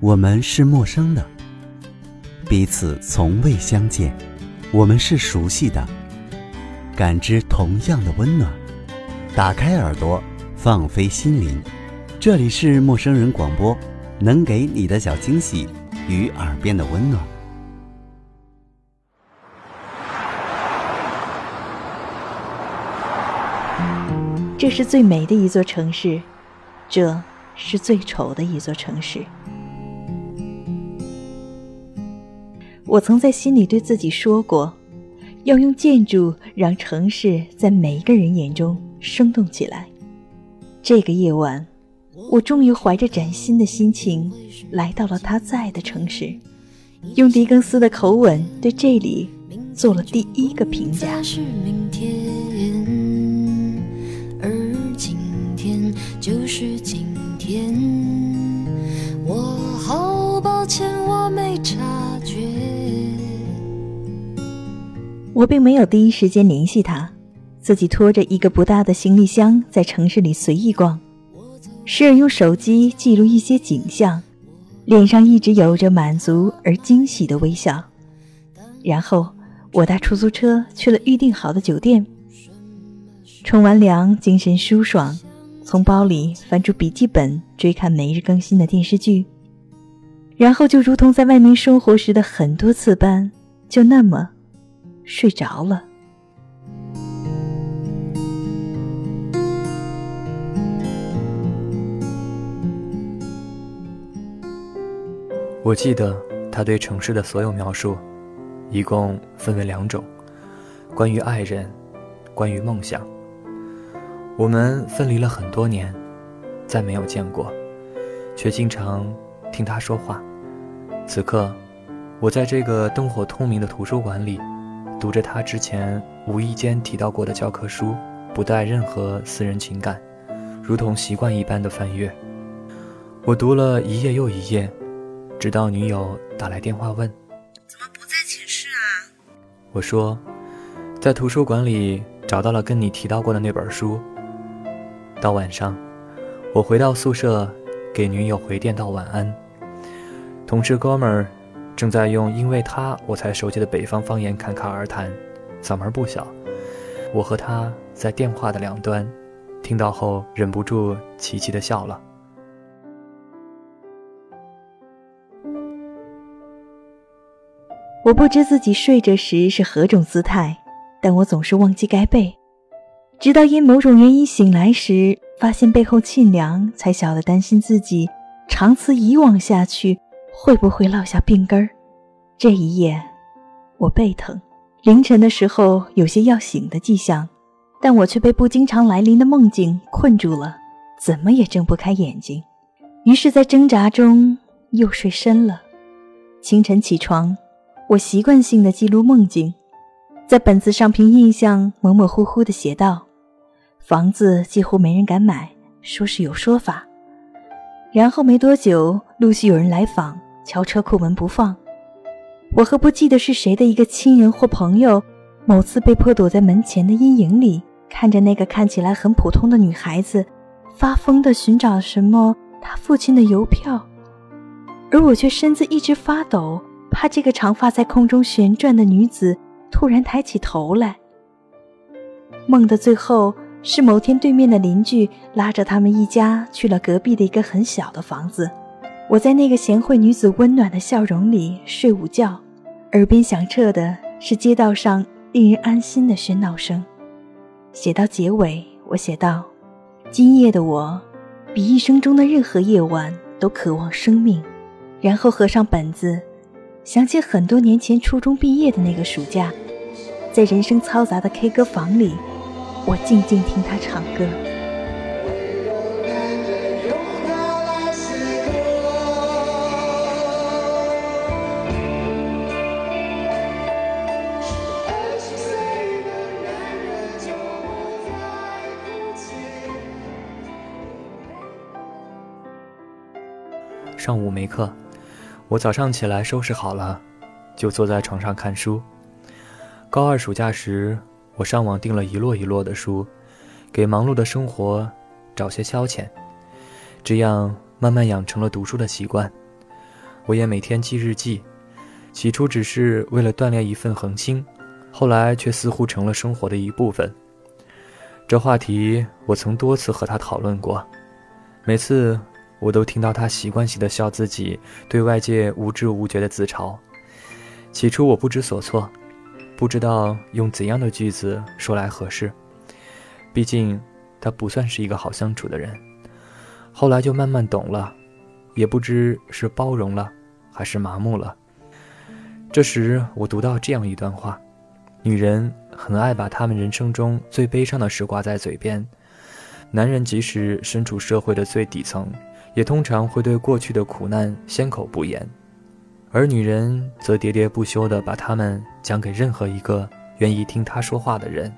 我们是陌生的，彼此从未相见；我们是熟悉的，感知同样的温暖。打开耳朵，放飞心灵，这里是陌生人广播，能给你的小惊喜与耳边的温暖。这是最美的一座城市，这是最丑的一座城市。我曾在心里对自己说过，要用建筑让城市在每一个人眼中生动起来。这个夜晚，我终于怀着崭新的心情来到了他在的城市，用狄更斯的口吻对这里做了第一个评价。而今天就是今天，我好抱歉，我没察觉。我并没有第一时间联系他，自己拖着一个不大的行李箱在城市里随意逛，时而用手机记录一些景象，脸上一直有着满足而惊喜的微笑。然后我搭出租车去了预定好的酒店，冲完凉，精神舒爽。从包里翻出笔记本，追看每日更新的电视剧，然后就如同在外面生活时的很多次般，就那么睡着了。我记得他对城市的所有描述，一共分为两种：关于爱人，关于梦想。我们分离了很多年，再没有见过，却经常听他说话。此刻，我在这个灯火通明的图书馆里，读着他之前无意间提到过的教科书，不带任何私人情感，如同习惯一般的翻阅。我读了一页又一页，直到女友打来电话问：“怎么不在寝室啊？”我说：“在图书馆里找到了跟你提到过的那本书。”到晚上，我回到宿舍，给女友回电道晚安。同事哥们儿正在用因为他我才熟悉的北方方言侃侃而谈，嗓门不小。我和他在电话的两端，听到后忍不住齐齐的笑了。我不知自己睡着时是何种姿态，但我总是忘记盖被。直到因某种原因醒来时，发现背后沁凉，才晓得担心自己长此以往下去会不会落下病根儿。这一夜，我背疼，凌晨的时候有些要醒的迹象，但我却被不经常来临的梦境困住了，怎么也睁不开眼睛。于是，在挣扎中又睡深了。清晨起床，我习惯性的记录梦境，在本子上凭印象模模糊糊的写道。房子几乎没人敢买，说是有说法。然后没多久，陆续有人来访，敲车库门不放。我和不记得是谁的一个亲人或朋友，某次被迫躲在门前的阴影里，看着那个看起来很普通的女孩子，发疯地寻找什么他父亲的邮票，而我却身子一直发抖，怕这个长发在空中旋转的女子突然抬起头来。梦的最后。是某天，对面的邻居拉着他们一家去了隔壁的一个很小的房子。我在那个贤惠女子温暖的笑容里睡午觉，耳边响彻的是街道上令人安心的喧闹声。写到结尾，我写道：“今夜的我，比一生中的任何夜晚都渴望生命。”然后合上本子，想起很多年前初中毕业的那个暑假，在人声嘈杂的 K 歌房里。我静静听他唱歌。上午没课，我早上起来收拾好了，就坐在床上看书。高二暑假时。我上网订了一摞一摞的书，给忙碌的生活找些消遣，这样慢慢养成了读书的习惯。我也每天记日记。起初只是为了锻炼一份恒心，后来却似乎成了生活的一部分。这话题我曾多次和他讨论过，每次我都听到他习惯性的笑自己对外界无知无觉的自嘲。起初我不知所措，不知道用怎样的句子说来合适。毕竟他不算是一个好相处的人。后来就慢慢懂了，也不知是包容了，还是麻木了。这时，我读到这样一段话：女人很爱把他们人生中最悲伤的事挂在嘴边，男人即使身处社会的最底层，也通常会对过去的苦难先口不言，而女人则喋喋不休地把他们讲给任何一个愿意听她说话的人。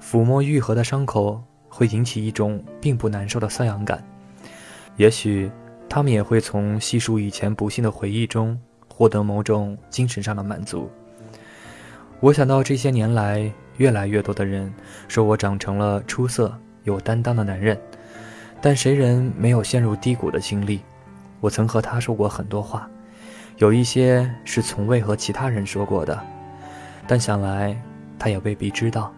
抚摸愈合的伤口，会引起一种并不难受的瘙痒感，也许，他们也会从细数以前不幸的回忆中。获得某种精神上的满足。我想到这些年来，越来越多的人说我长成了出色、有担当的男人，但谁人没有陷入低谷的经历？我曾和他说过很多话，有一些是从未和其他人说过的，但想来他也未必知道。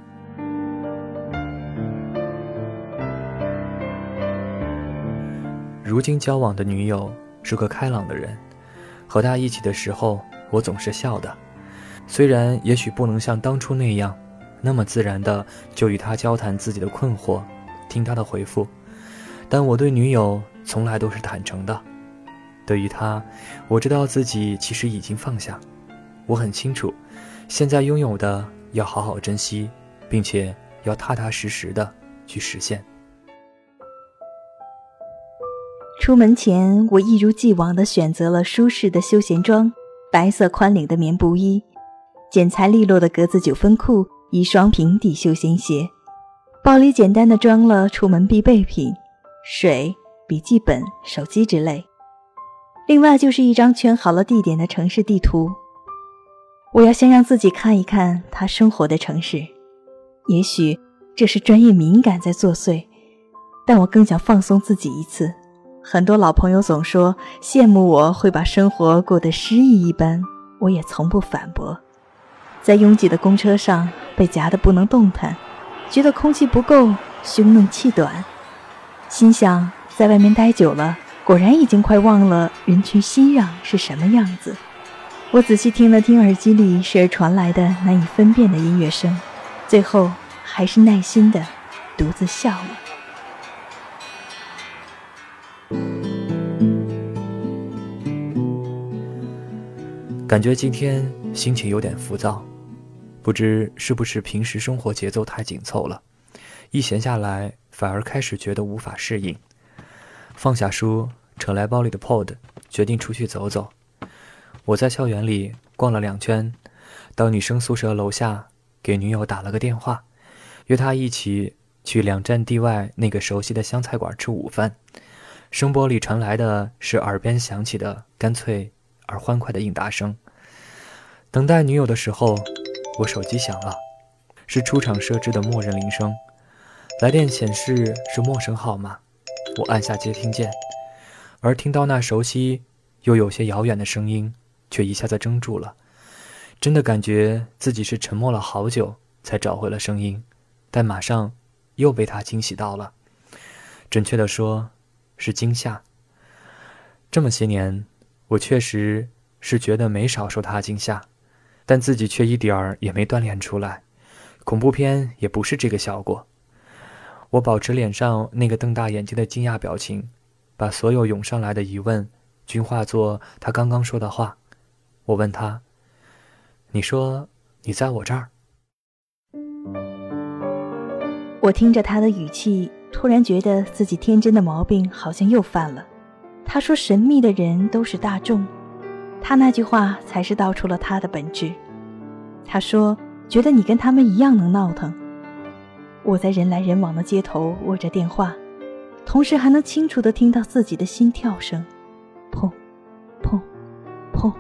如今交往的女友是个开朗的人。和他一起的时候，我总是笑的，虽然也许不能像当初那样，那么自然的就与他交谈自己的困惑，听他的回复，但我对女友从来都是坦诚的。对于她，我知道自己其实已经放下，我很清楚，现在拥有的要好好珍惜，并且要踏踏实实的去实现。出门前，我一如既往的选择了舒适的休闲装，白色宽领的棉布衣，剪裁利落的格子九分裤，一双平底休闲鞋。包里简单的装了出门必备品：水、笔记本、手机之类。另外就是一张圈好了地点的城市地图。我要先让自己看一看他生活的城市。也许这是专业敏感在作祟，但我更想放松自己一次。很多老朋友总说羡慕我会把生活过得诗意一般，我也从不反驳。在拥挤的公车上被夹得不能动弹，觉得空气不够，胸闷气短，心想在外面待久了，果然已经快忘了人群熙攘是什么样子。我仔细听了听耳机里时而传来的难以分辨的音乐声，最后还是耐心的独自笑了。感觉今天心情有点浮躁，不知是不是平时生活节奏太紧凑了，一闲下来反而开始觉得无法适应。放下书，扯来包里的 Pod，决定出去走走。我在校园里逛了两圈，到女生宿舍楼下给女友打了个电话，约她一起去两站地外那个熟悉的湘菜馆吃午饭。声波里传来的是耳边响起的干脆而欢快的应答声。等待女友的时候，我手机响了，是出厂设置的默认铃声。来电显示是陌生号码，我按下接听键，而听到那熟悉又有些遥远的声音，却一下子怔住了。真的感觉自己是沉默了好久才找回了声音，但马上又被他惊喜到了。准确的说。是惊吓。这么些年，我确实是觉得没少受他惊吓，但自己却一点儿也没锻炼出来。恐怖片也不是这个效果。我保持脸上那个瞪大眼睛的惊讶表情，把所有涌上来的疑问均化作他刚刚说的话。我问他：“你说你在我这儿？”我听着他的语气。突然觉得自己天真的毛病好像又犯了。他说：“神秘的人都是大众。”他那句话才是道出了他的本质。他说：“觉得你跟他们一样能闹腾。”我在人来人往的街头握着电话，同时还能清楚地听到自己的心跳声，砰，砰，砰，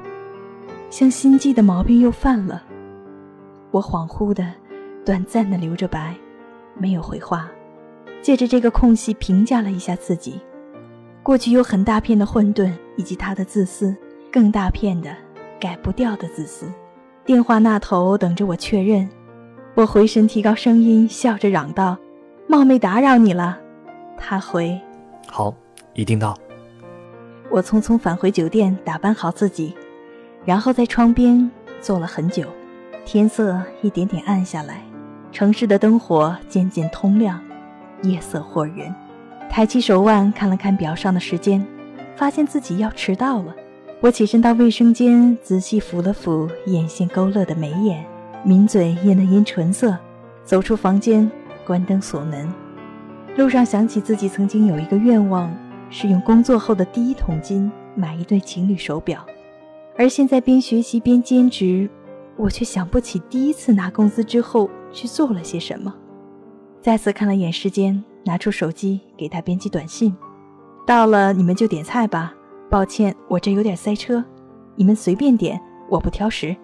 像心悸的毛病又犯了。我恍惚的、短暂的留着白，没有回话。借着这个空隙评价了一下自己，过去有很大片的混沌，以及他的自私，更大片的、改不掉的自私。电话那头等着我确认，我回身提高声音，笑着嚷道：“冒昧打扰你了。”他回：“好，一定到。”我匆匆返回酒店，打扮好自己，然后在窗边坐了很久。天色一点点暗下来，城市的灯火渐渐通亮，夜色惑人。抬起手腕看了看表上的时间，发现自己要迟到了。我起身到卫生间，仔细抚了抚眼线勾勒的眉眼，抿嘴咽了咽唇色，走出房间，关灯锁门。路上想起自己曾经有一个愿望，是用工作后的第一桶金买一对情侣手表，而现在边学习边兼职，我却想不起第一次拿工资之后去做了些什么。再次看了眼时间，拿出手机给他编辑短信：“到了，你们就点菜吧。”抱歉，我这有点塞车，你们随便点，我不挑食。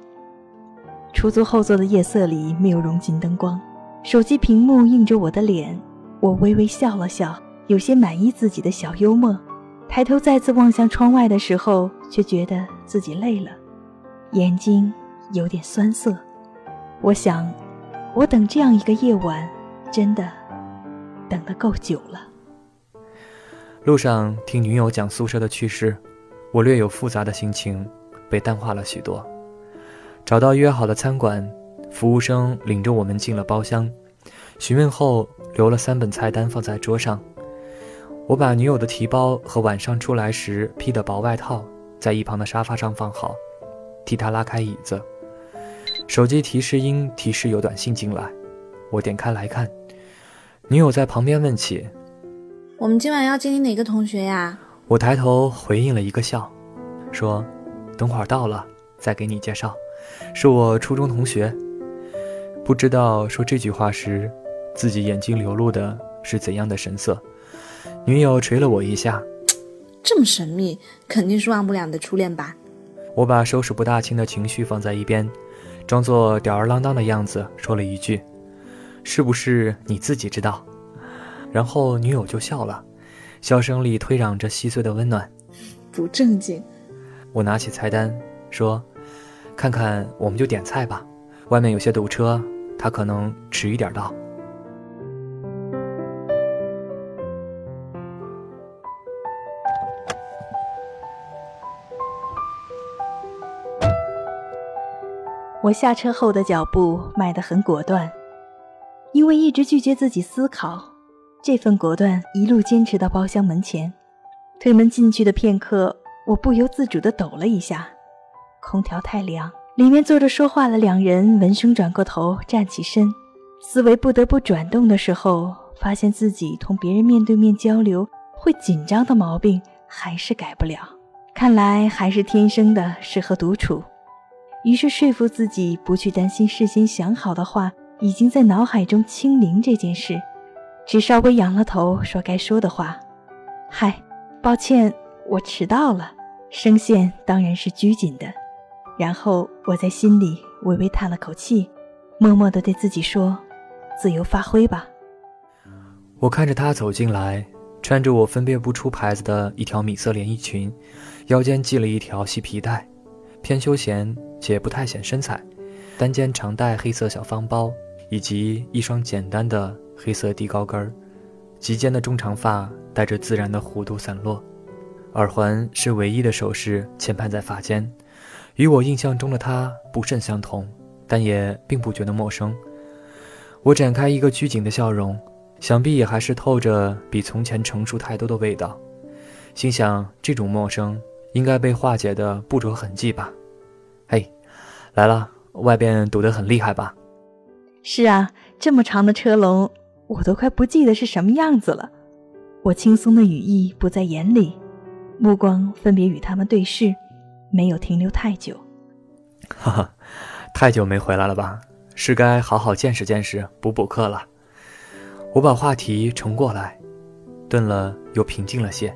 出租后座的夜色里没有融进灯光，手机屏幕映着我的脸，我微微笑了笑，有些满意自己的小幽默。抬头再次望向窗外的时候，却觉得自己累了，眼睛有点酸涩。我想，我等这样一个夜晚，真的等得够久了。路上听女友讲宿舍的趣事，我略有复杂的心情被淡化了许多。找到约好的餐馆，服务生领着我们进了包厢，询问后留了三本菜单放在桌上。我把女友的提包和晚上出来时披的薄外套在一旁的沙发上放好，替她拉开椅子。手机提示音提示有短信进来，我点开来看，女友在旁边问起。我们今晚要接你哪个同学呀？我抬头回应了一个笑，说：“等会儿到了再给你介绍，是我初中同学。”不知道说这句话时，自己眼睛流露的是怎样的神色。女友捶了我一下：“这么神秘，肯定是忘不了的初恋吧？”我把收拾不大清的情绪放在一边，装作吊儿郎当的样子说了一句：“是不是你自己知道？”然后女友就笑了，笑声里推攘着细碎的温暖。不正经。我拿起菜单说：“看看，我们就点菜吧。外面有些堵车，他可能迟一点到。”我下车后的脚步迈得很果断，因为一直拒绝自己思考。这份果断一路坚持到包厢门前，推门进去的片刻，我不由自主地抖了一下。空调太凉，里面坐着说话的两人闻声转过头，站起身，思维不得不转动的时候，发现自己同别人面对面交流会紧张的毛病还是改不了。看来还是天生的适合独处。于是说服自己不去担心事先想好的话已经在脑海中清零这件事。只稍微仰了头，说该说的话。嗨，抱歉，我迟到了。声线当然是拘谨的。然后我在心里微微叹了口气，默默地对自己说：“自由发挥吧。”我看着他走进来，穿着我分辨不出牌子的一条米色连衣裙，腰间系了一条细皮带，偏休闲且不太显身材。单肩长带黑色小方包，以及一双简单的。黑色低高跟儿，及肩的中长发带着自然的弧度散落，耳环是唯一的首饰牵绊在发间，与我印象中的他不甚相同，但也并不觉得陌生。我展开一个拘谨的笑容，想必也还是透着比从前成熟太多的味道。心想这种陌生应该被化解的不着痕迹吧。嘿，来了，外边堵得很厉害吧？是啊，这么长的车龙。我都快不记得是什么样子了。我轻松的语意不在眼里，目光分别与他们对视，没有停留太久。哈哈，太久没回来了吧？是该好好见识见识，补补课了。我把话题重过来，顿了又平静了些。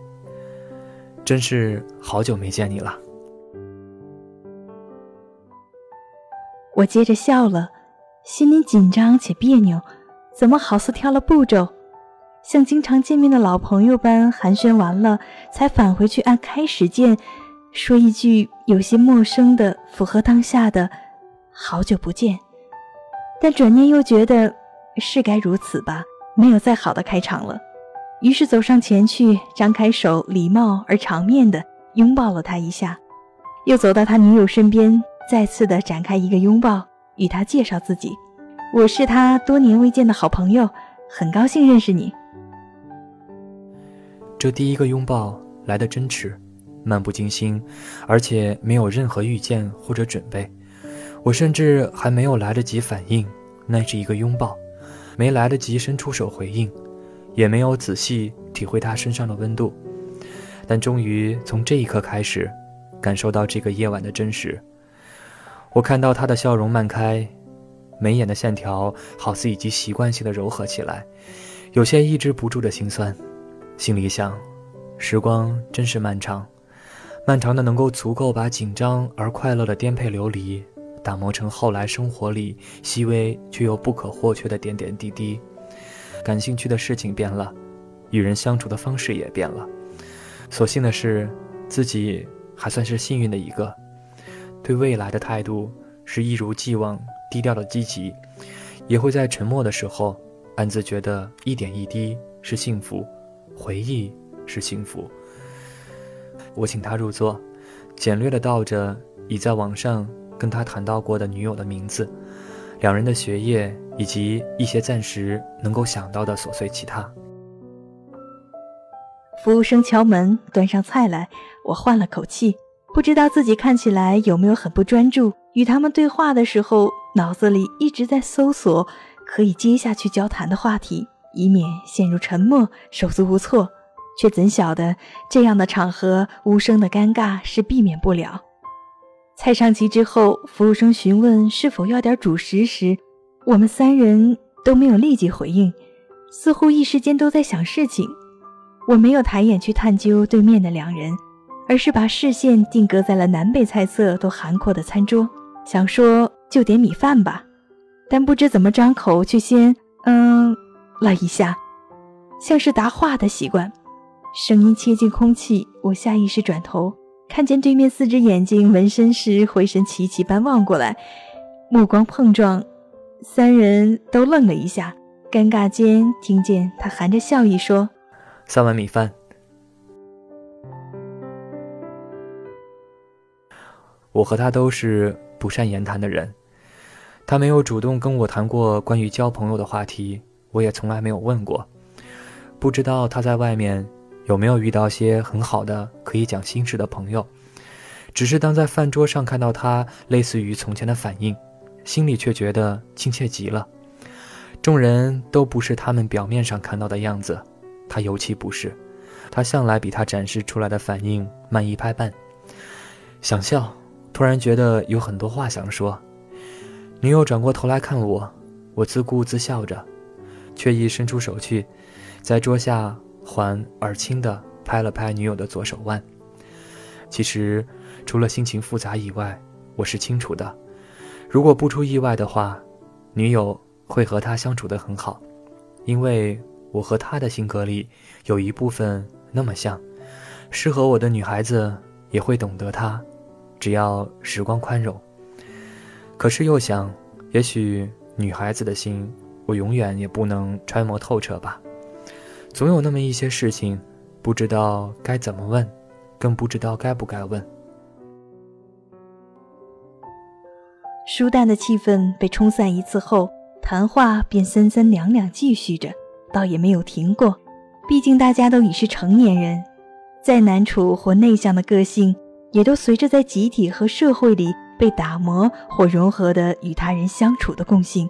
真是好久没见你了。我接着笑了，心里紧张且别扭。怎么好似跳了步骤，像经常见面的老朋友般寒暄完了，才返回去按开始键，说一句有些陌生的、符合当下的“好久不见”，但转念又觉得是该如此吧，没有再好的开场了。于是走上前去，张开手，礼貌而场面的拥抱了他一下，又走到他女友身边，再次的展开一个拥抱，与他介绍自己：“我是他多年未见的好朋友，很高兴认识你。”这第一个拥抱来得真迟，漫不经心，而且没有任何预见或者准备。我甚至还没有来得及反应，那是一个拥抱，没来得及伸出手回应。也没有仔细体会他身上的温度，但终于从这一刻开始，感受到这个夜晚的真实。我看到他的笑容漫开，眉眼的线条好似已经习惯性的柔和起来，有些抑制不住的心酸。心里想，时光真是漫长，漫长的能够足够把紧张而快乐的颠沛流离，打磨成后来生活里细微却又不可或缺的点点滴滴。感兴趣的事情变了，与人相处的方式也变了。所幸的是，自己还算是幸运的一个。对未来的态度是一如既往低调的积极，也会在沉默的时候暗自觉得一点一滴是幸福，回忆是幸福。我请他入座，简略的道着已在网上跟他谈到过的女友的名字。两人的学业以及一些暂时能够想到的琐碎其他。服务生敲门，端上菜来，我换了口气，不知道自己看起来有没有很不专注。与他们对话的时候，脑子里一直在搜索可以接下去交谈的话题，以免陷入沉默，手足无措。却怎晓得这样的场合，无声的尴尬是避免不了。菜上齐之后，服务生询问是否要点主食时，我们三人都没有立即回应，似乎一时间都在想事情。我没有抬眼去探究对面的两人，而是把视线定格在了南北菜色都含括的餐桌，想说就点米饭吧，但不知怎么张口，却先嗯了一下，像是答话的习惯。声音切进空气，我下意识转头。看见对面四只眼睛纹身师回神齐齐般望过来，目光碰撞，三人都愣了一下。尴尬间，听见他含着笑意说：“三碗米饭。”我和他都是不善言谈的人，他没有主动跟我谈过关于交朋友的话题，我也从来没有问过。不知道他在外面。有没有遇到些很好的可以讲心事的朋友？只是当在饭桌上看到他类似于从前的反应，心里却觉得亲切极了。众人都不是他们表面上看到的样子，他尤其不是。他向来比他展示出来的反应慢一拍半。想笑，突然觉得有很多话想说。女友转过头来看我，我自顾自笑着，却一伸出手去，在桌下。缓而轻地拍了拍女友的左手腕。其实，除了心情复杂以外，我是清楚的，如果不出意外的话，女友会和他相处得很好，因为我和他的性格里有一部分那么像，适合我的女孩子也会懂得他，只要时光宽容。可是又想，也许女孩子的心，我永远也不能揣摩透彻吧。总有那么一些事情，不知道该怎么问，更不知道该不该问。舒淡的气氛被冲散一次后，谈话便三三两两继续着，倒也没有停过。毕竟大家都已是成年人，再难处或内向的个性，也都随着在集体和社会里被打磨或融合的与他人相处的共性。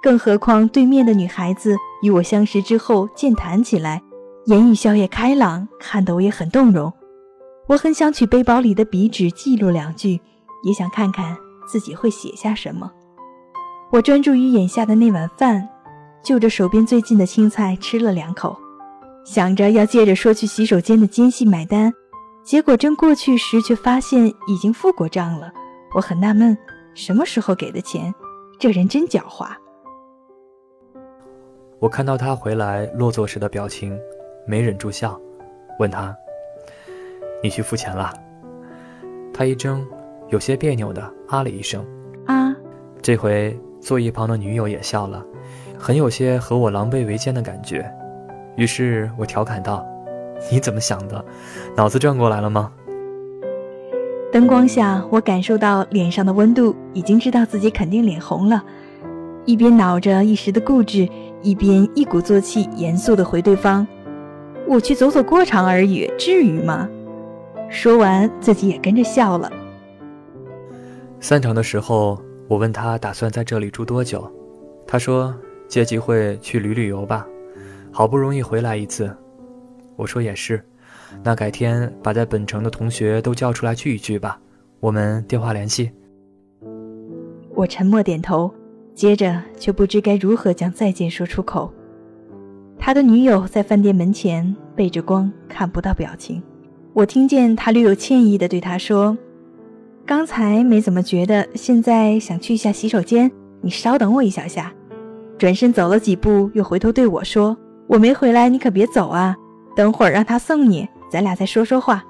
更何况对面的女孩子与我相识之后健谈起来，言语笑靥开朗，看得我也很动容。我很想取背包里的笔纸记录两句，也想看看自己会写下什么。我专注于眼下的那碗饭，就着手边最近的青菜吃了两口，想着要借着说去洗手间的间隙买单，结果真过去时却发现已经付过账了。我很纳闷，什么时候给的钱？这人真狡猾。我看到他回来落座时的表情，没忍住笑，问他：“你去付钱了？”他一怔，有些别扭的啊了一声。啊，这回坐一旁的女友也笑了，很有些和我狼狈为奸的感觉。于是我调侃道：“你怎么想的？脑子转过来了吗？”灯光下，我感受到脸上的温度，已经知道自己肯定脸红了。一边恼着一时的固执，一边一鼓作气、严肃地回对方：“我去走走过场而已，至于吗？”说完，自己也跟着笑了。散场的时候，我问他打算在这里住多久，他说借机会去旅旅游吧，好不容易回来一次。我说也是。那改天把在本城的同学都叫出来聚一聚吧，我们电话联系。我沉默点头，接着却不知该如何将再见说出口。他的女友在饭店门前背着光，看不到表情。我听见他略有歉意地对他说：“刚才没怎么觉得，现在想去一下洗手间，你稍等我一小下。”转身走了几步，又回头对我说：“我没回来，你可别走啊，等会儿让他送你。”咱俩再说说话。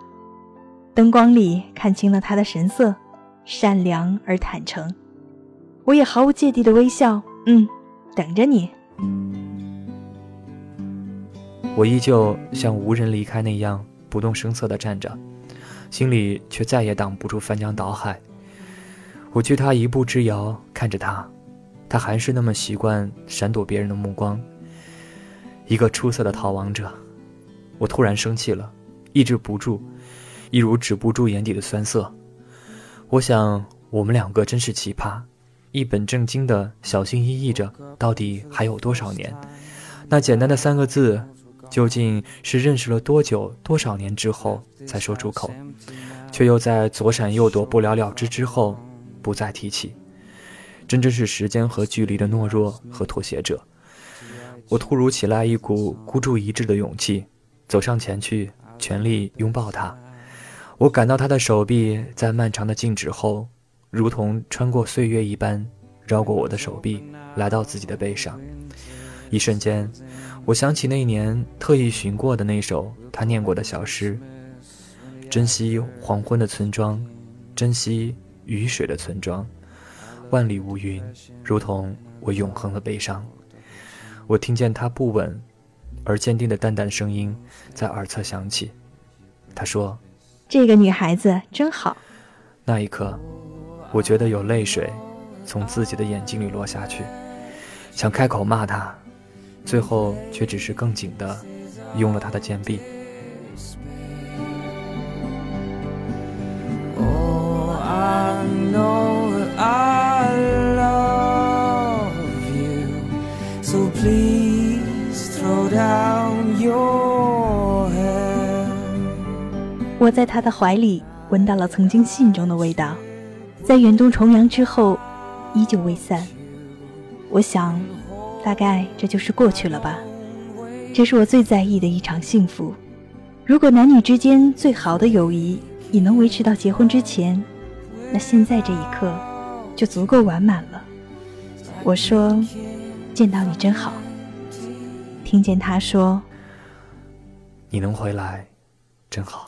灯光里看清了他的神色，善良而坦诚。我也毫无芥蒂的微笑，嗯，等着你。我依旧像无人离开那样不动声色的站着，心里却再也挡不住翻江倒海。我距他一步之遥，看着他，他还是那么习惯闪躲别人的目光，一个出色的逃亡者。我突然生气了。抑制不住，一如止不住眼底的酸涩。我想，我们两个真是奇葩，一本正经的小心翼翼着，到底还有多少年？那简单的三个字，究竟是认识了多久、多少年之后才说出口，却又在左闪右躲、不了了之之后不再提起？真正是时间和距离的懦弱和妥协者。我突如其来一股孤注一掷的勇气，走上前去。全力拥抱他，我感到他的手臂在漫长的静止后，如同穿过岁月一般，绕过我的手臂，来到自己的背上。一瞬间，我想起那年特意寻过的那首他念过的小诗：“珍惜黄昏的村庄，珍惜雨水的村庄，万里无云，如同我永恒的悲伤。”我听见他不稳。而坚定的淡淡声音在耳侧响起，他说：“这个女孩子真好。”那一刻，我觉得有泪水从自己的眼睛里落下去，想开口骂他，最后却只是更紧的拥了他的肩臂。我在他的怀里闻到了曾经信中的味道，在远渡重洋之后，依旧未散。我想，大概这就是过去了吧。这是我最在意的一场幸福。如果男女之间最好的友谊也能维持到结婚之前，那现在这一刻就足够完满了。我说，见到你真好。听见他说，你能回来，真好。